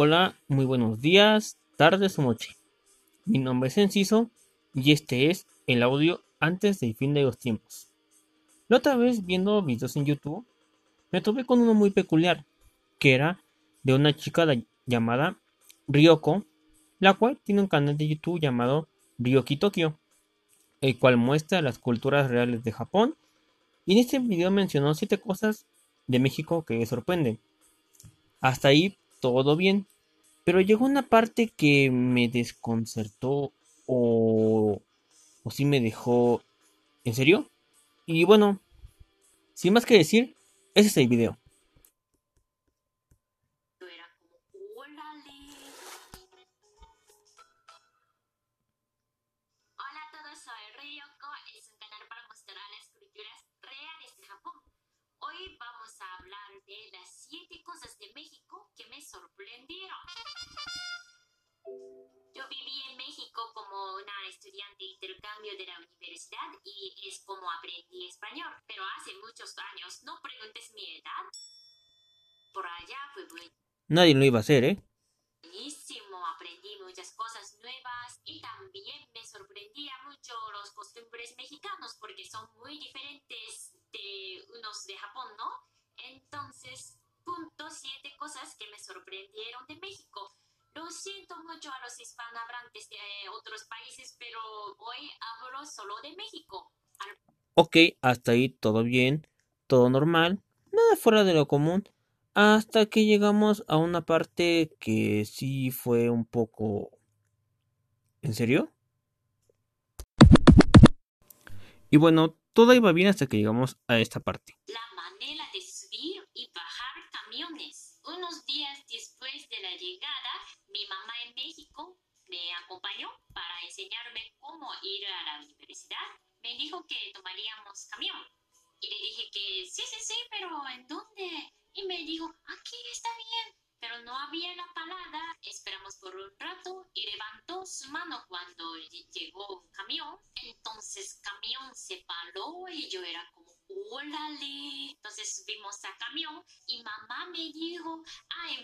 Hola, muy buenos días, tardes o noche. Mi nombre es Enciso y este es el audio antes del fin de los tiempos. La otra vez viendo videos en YouTube me topé con uno muy peculiar, que era de una chica llamada Ryoko, la cual tiene un canal de YouTube llamado Ryoki Tokyo, el cual muestra las culturas reales de Japón y en este video mencionó siete cosas de México que le sorprenden. Hasta ahí todo bien. Pero llegó una parte que me desconcertó o, o sí me dejó... ¿En serio? Y bueno, sin más que decir, ese es el video. de México estudiante de intercambio de la universidad y es como aprendí español, pero hace muchos años, no preguntes mi edad. Por allá fue muy... Nadie lo iba a hacer, ¿eh? Buenísimo, aprendí muchas cosas nuevas y también me sorprendía mucho los costumbres mexicanos porque son muy diferentes de unos de Japón, ¿no? Entonces punto siete cosas que me sorprendieron de México. Lo siento mucho a los hispanohablantes de otros países, pero hoy hablo solo de México. Ok, hasta ahí todo bien, todo normal, nada fuera de lo común, hasta que llegamos a una parte que sí fue un poco... ¿En serio? Y bueno, todo iba bien hasta que llegamos a esta parte.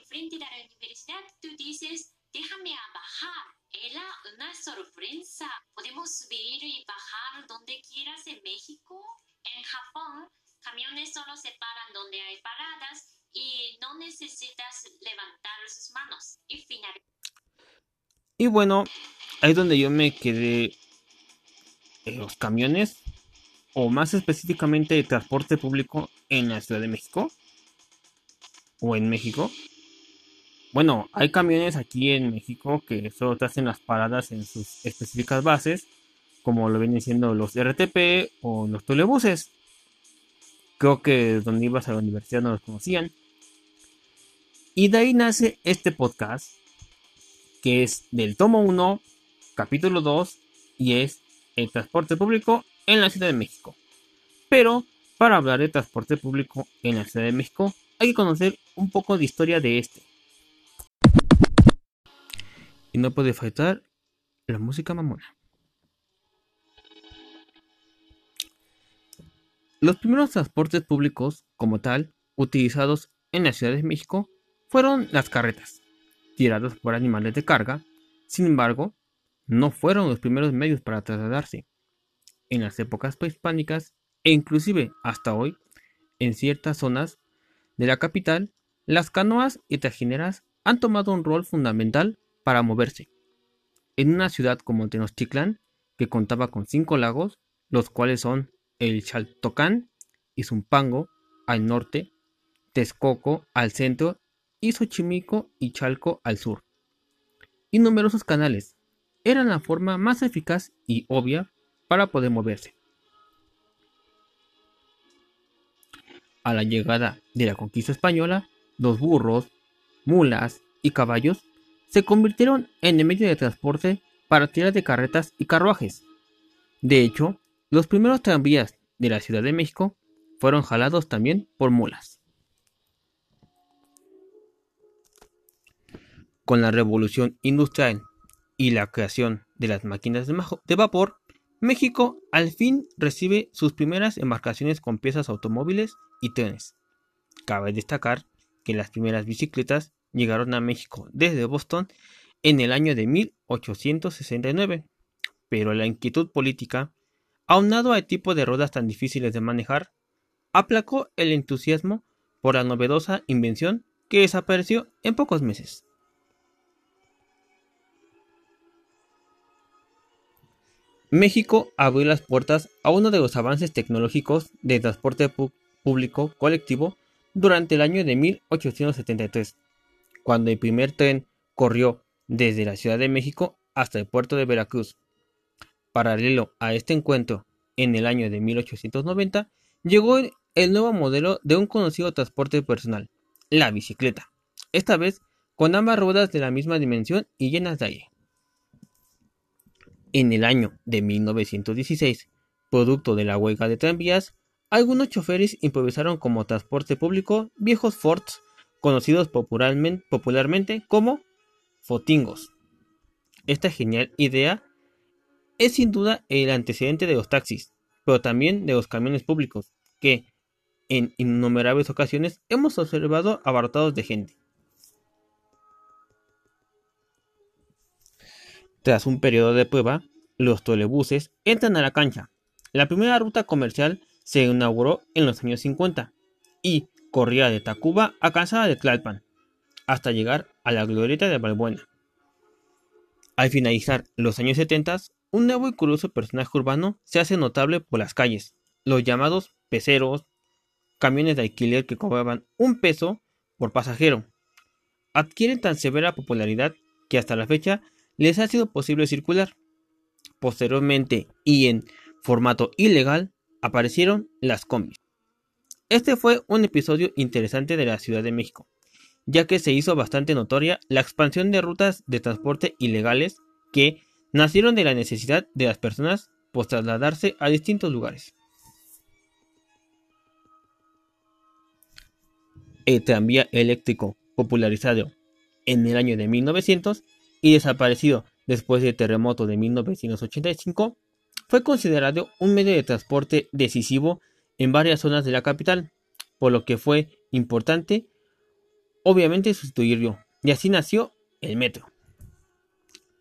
Enfrente de la universidad tú dices, déjame bajar. Era una sorpresa. Podemos subir y bajar donde quieras en México. En Japón, camiones solo se paran donde hay paradas y no necesitas levantar sus manos. Y final. Y bueno, ahí es donde yo me quedé. En los camiones o más específicamente de transporte público en la Ciudad de México o en México. Bueno, hay camiones aquí en México que solo te hacen las paradas en sus específicas bases, como lo vienen siendo los RTP o los telebuses. Creo que donde ibas a la universidad no los conocían. Y de ahí nace este podcast, que es del tomo 1, capítulo 2, y es el transporte público en la Ciudad de México. Pero para hablar de transporte público en la Ciudad de México hay que conocer un poco de historia de este. Y no puede faltar la música mamona. Los primeros transportes públicos, como tal, utilizados en la Ciudad de México, fueron las carretas, tiradas por animales de carga. Sin embargo, no fueron los primeros medios para trasladarse en las épocas prehispánicas e inclusive hasta hoy, en ciertas zonas de la capital, las canoas y trajineras han tomado un rol fundamental para moverse. En una ciudad como Tenochtitlan, que contaba con cinco lagos, los cuales son el Chaltocán y Zumpango al norte, Texcoco al centro y Xochimilco y Chalco al sur. Y numerosos canales eran la forma más eficaz y obvia para poder moverse. A la llegada de la conquista española, los burros, mulas y caballos se convirtieron en el medio de transporte para tirar de carretas y carruajes. De hecho, los primeros tranvías de la Ciudad de México fueron jalados también por mulas. Con la revolución industrial y la creación de las máquinas de vapor, México al fin recibe sus primeras embarcaciones con piezas automóviles y trenes. Cabe destacar que las primeras bicicletas llegaron a México desde Boston en el año de 1869, pero la inquietud política, aunado al tipo de ruedas tan difíciles de manejar, aplacó el entusiasmo por la novedosa invención que desapareció en pocos meses. México abrió las puertas a uno de los avances tecnológicos de transporte público colectivo durante el año de 1873, cuando el primer tren corrió desde la Ciudad de México hasta el puerto de Veracruz. Paralelo a este encuentro, en el año de 1890, llegó el nuevo modelo de un conocido transporte personal, la bicicleta, esta vez con ambas ruedas de la misma dimensión y llenas de aire. En el año de 1916, producto de la huelga de tranvías, algunos choferes improvisaron como transporte público viejos Fords conocidos popularmente, como fotingos. Esta genial idea es sin duda el antecedente de los taxis, pero también de los camiones públicos, que en innumerables ocasiones hemos observado abarrotados de gente. Tras un periodo de prueba, los trolebuses entran a la cancha. La primera ruta comercial se inauguró en los años 50 y corría de Tacuba a Calzada de Tlalpan, hasta llegar a la glorieta de Balbuena. Al finalizar los años 70, un nuevo y curioso personaje urbano se hace notable por las calles, los llamados peceros, camiones de alquiler que cobraban un peso por pasajero. Adquieren tan severa popularidad que hasta la fecha les ha sido posible circular. Posteriormente y en formato ilegal aparecieron las combis. Este fue un episodio interesante de la Ciudad de México, ya que se hizo bastante notoria la expansión de rutas de transporte ilegales que nacieron de la necesidad de las personas por trasladarse a distintos lugares. El tranvía eléctrico, popularizado en el año de 1900 y desaparecido después del terremoto de 1985, fue considerado un medio de transporte decisivo en varias zonas de la capital, por lo que fue importante, obviamente, sustituirlo, y así nació el metro.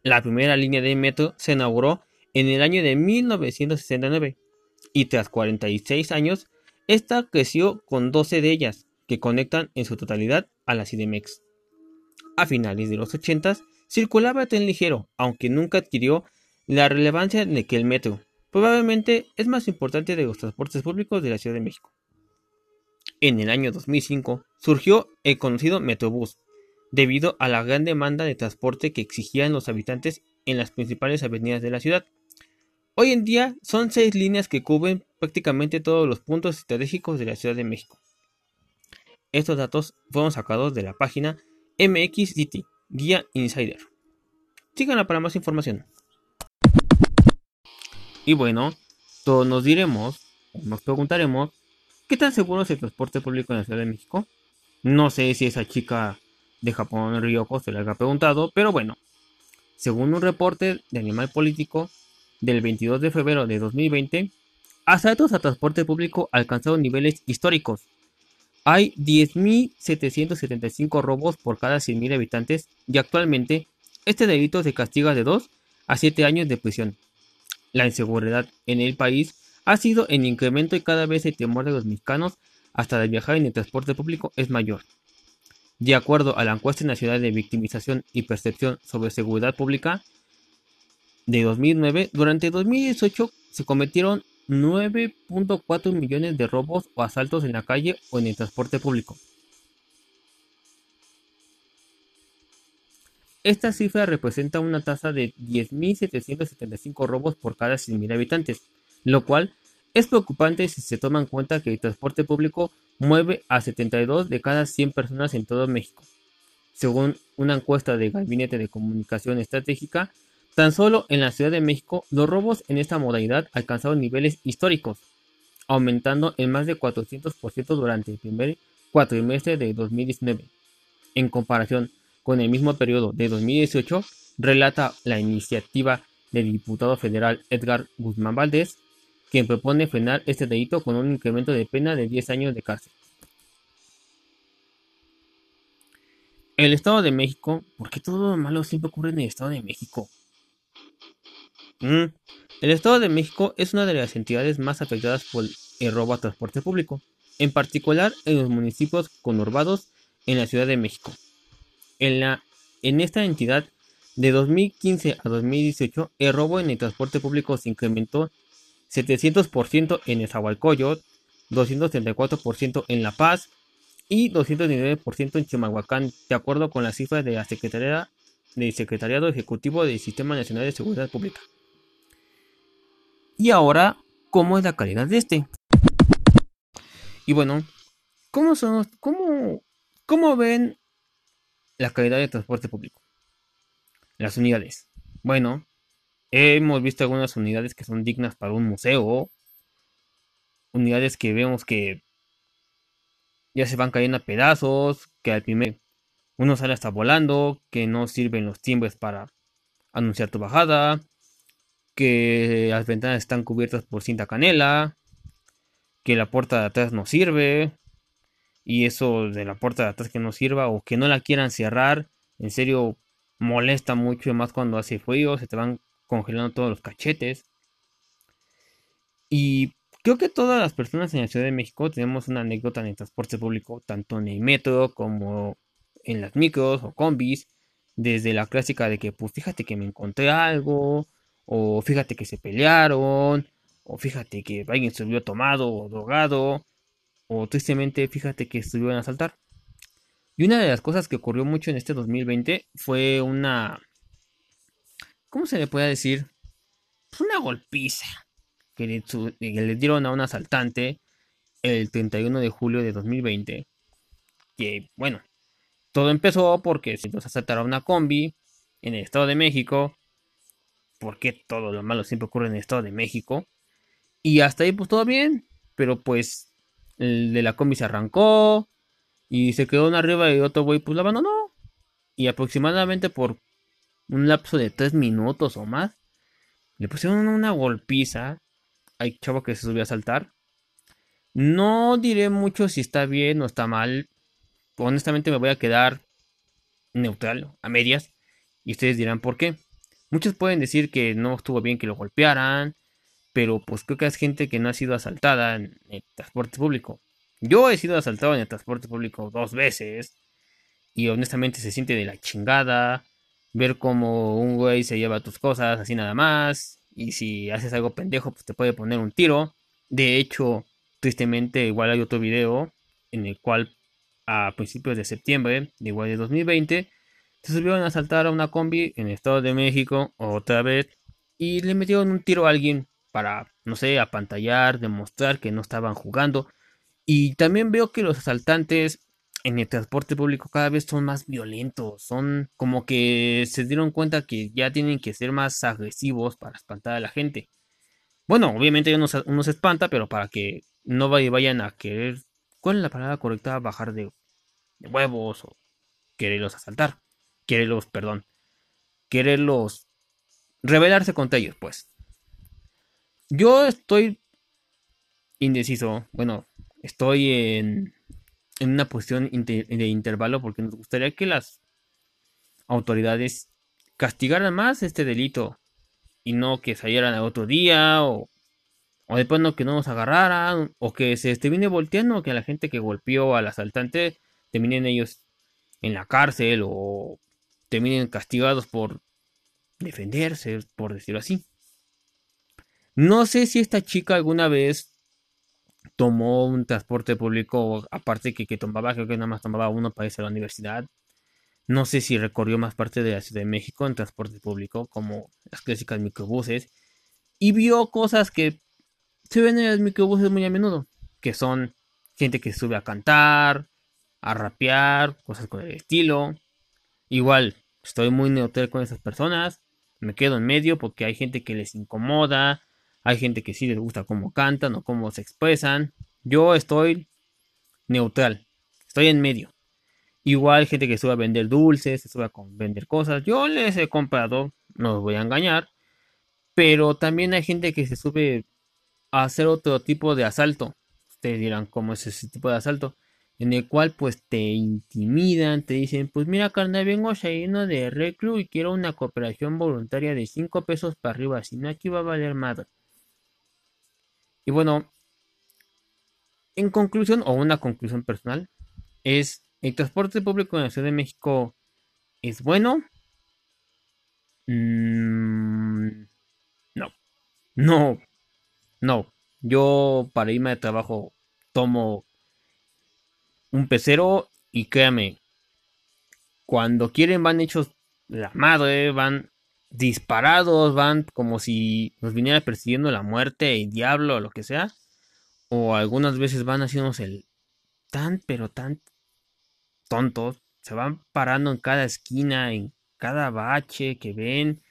La primera línea de metro se inauguró en el año de 1969 y tras 46 años, esta creció con 12 de ellas, que conectan en su totalidad a la CDMX. A finales de los 80 circulaba el tren ligero, aunque nunca adquirió la relevancia de que el metro, probablemente es más importante de los transportes públicos de la Ciudad de México. En el año 2005 surgió el conocido Metrobús, debido a la gran demanda de transporte que exigían los habitantes en las principales avenidas de la ciudad. Hoy en día son seis líneas que cubren prácticamente todos los puntos estratégicos de la Ciudad de México. Estos datos fueron sacados de la página MXDT, Guía Insider. Síganla para más información. Y bueno, todos nos diremos, nos preguntaremos, ¿qué tan seguro es el transporte público en la Ciudad de México? No sé si esa chica de Japón, Ryoko, se le haya preguntado, pero bueno, según un reporte de Animal Político del 22 de febrero de 2020, asaltos a transporte público alcanzaron niveles históricos. Hay 10.775 robos por cada 100.000 habitantes y actualmente este delito se castiga de 2 a 7 años de prisión. La inseguridad en el país ha sido en incremento y cada vez el temor de los mexicanos hasta de viajar en el transporte público es mayor. De acuerdo a la encuesta nacional de victimización y percepción sobre seguridad pública de 2009, durante 2018 se cometieron 9.4 millones de robos o asaltos en la calle o en el transporte público. Esta cifra representa una tasa de 10.775 robos por cada 100.000 habitantes, lo cual es preocupante si se toma en cuenta que el transporte público mueve a 72 de cada 100 personas en todo México. Según una encuesta del Gabinete de Comunicación Estratégica, tan solo en la Ciudad de México los robos en esta modalidad alcanzaron niveles históricos, aumentando en más de 400% durante el primer cuatrimestre de 2019. En comparación con el mismo periodo de 2018, relata la iniciativa del diputado federal Edgar Guzmán Valdés, quien propone frenar este delito con un incremento de pena de 10 años de cárcel. El Estado de México, ¿por qué todo lo malo siempre ocurre en el Estado de México? Mm, El Estado de México es una de las entidades más afectadas por el robo a transporte público, en particular en los municipios conurbados en la Ciudad de México. En, la, en esta entidad, de 2015 a 2018, el robo en el transporte público se incrementó 700% en Nezahualcóyotl, 234% en La Paz y 219% en Chimalhuacán, de acuerdo con las cifras de la Secretaría del Secretariado Ejecutivo del Sistema Nacional de Seguridad Pública. Y ahora, ¿cómo es la calidad de este? Y bueno, ¿cómo son, cómo, cómo ven la calidad del transporte público? Las unidades. Bueno, hemos visto algunas unidades que son dignas para un museo. Unidades que vemos que ya se van cayendo a pedazos, que al primer uno sale hasta volando, que no sirven los timbres para anunciar tu bajada, que las ventanas están cubiertas por cinta canela, que la puerta de atrás no sirve, y eso de la puerta de atrás que no sirva o que no la quieran cerrar, en serio molesta mucho, más cuando hace frío, se te van congelando todos los cachetes. Y creo que todas las personas en la Ciudad de México tenemos una anécdota en el transporte público, tanto en el metro como en las micros o combis, desde la clásica de que, pues fíjate que me encontré algo, o fíjate que se pelearon, o fíjate que alguien subió tomado o drogado, o tristemente fíjate que estuvieron a asaltar. Y una de las cosas que ocurrió mucho en este 2020 fue una... ¿Cómo se le puede decir? Pues una golpiza que le, que le dieron a un asaltante el 31 de julio de 2020. Que bueno, todo empezó porque se nos asaltaron una combi en el Estado de México. Porque todo lo malo siempre ocurre en el Estado de México. Y hasta ahí pues todo bien. Pero pues el de la combi se arrancó. Y se quedó uno arriba y otro güey pues la abandonó. Y aproximadamente por un lapso de 3 minutos o más. Le pusieron una golpiza. Hay chavo que se subió a saltar. No diré mucho si está bien o está mal. Honestamente me voy a quedar neutral, a medias. Y ustedes dirán por qué. Muchos pueden decir que no estuvo bien que lo golpearan, pero pues creo que es gente que no ha sido asaltada en el transporte público. Yo he sido asaltado en el transporte público dos veces y honestamente se siente de la chingada ver como un güey se lleva tus cosas así nada más y si haces algo pendejo pues te puede poner un tiro. De hecho, tristemente igual hay otro video en el cual a principios de septiembre de igual de 2020 se subieron a asaltar a una combi en el Estado de México otra vez y le metieron un tiro a alguien para, no sé, apantallar, demostrar que no estaban jugando. Y también veo que los asaltantes en el transporte público cada vez son más violentos, son como que se dieron cuenta que ya tienen que ser más agresivos para espantar a la gente. Bueno, obviamente uno, se espanta, pero para que no vayan a querer, ¿cuál es la palabra correcta? Bajar de, de huevos o quererlos asaltar, quererlos, perdón, quererlos rebelarse contra ellos, pues. Yo estoy indeciso. Bueno, estoy en, en una posición de intervalo porque nos gustaría que las autoridades castigaran más este delito y no que salieran a otro día o, o después no que no nos agarraran o que se termine volteando que la gente que golpeó al asaltante terminen ellos en la cárcel o terminen castigados por defenderse, por decirlo así. No sé si esta chica alguna vez tomó un transporte público, aparte que, que tomaba, creo que nada más tomaba uno para irse a la universidad. No sé si recorrió más parte de la Ciudad de México en transporte público, como las clásicas microbuses, y vio cosas que se ven en los microbuses muy a menudo, que son gente que sube a cantar, a rapear, cosas con el estilo. Igual, estoy muy neutral con esas personas, me quedo en medio porque hay gente que les incomoda, hay gente que sí les gusta cómo cantan o cómo se expresan. Yo estoy neutral. Estoy en medio. Igual gente que sube a vender dulces, se sube a vender cosas. Yo les he comprado, no los voy a engañar. Pero también hay gente que se sube a hacer otro tipo de asalto. Ustedes dirán, ¿cómo es ese tipo de asalto? en el cual pues te intimidan, te dicen, pues mira carnal, vengo saliendo de reclu y quiero una cooperación voluntaria de 5 pesos para arriba, si no aquí va a valer madre. Y bueno, en conclusión, o una conclusión personal, es el transporte público en la Ciudad de México es bueno. Mm, no, no, no. Yo para irme de trabajo tomo un pecero y créame, cuando quieren van hechos la madre, van disparados, van como si nos viniera persiguiendo la muerte, el diablo o lo que sea. O algunas veces van haciéndonos el tan, pero tan tontos. Se van parando en cada esquina, en cada bache que ven.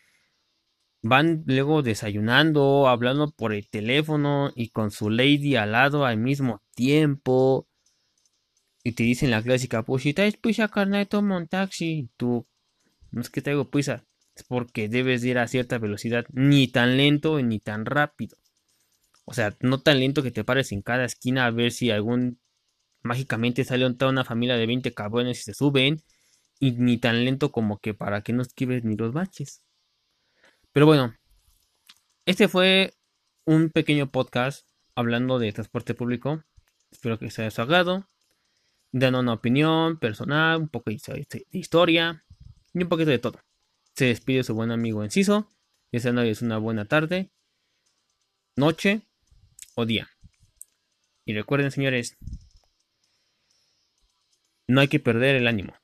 Van luego desayunando, hablando por el teléfono y con su lady al lado al mismo tiempo. Y te dicen la clásica, pues si traes pizza, carnal, toma un taxi. Tú, no es que traigo pizza, es porque debes ir a cierta velocidad, ni tan lento ni tan rápido. O sea, no tan lento que te pares en cada esquina a ver si algún mágicamente sale toda una familia de 20 cabrones y se suben. Y ni tan lento como que para que no esquives ni los baches. Pero bueno, este fue un pequeño podcast hablando de transporte público. Espero que se haya agrado. Dando una opinión personal, un poco de historia y un poquito de todo. Se despide su buen amigo Enciso. Deseándoles una buena tarde, noche o día. Y recuerden, señores, no hay que perder el ánimo.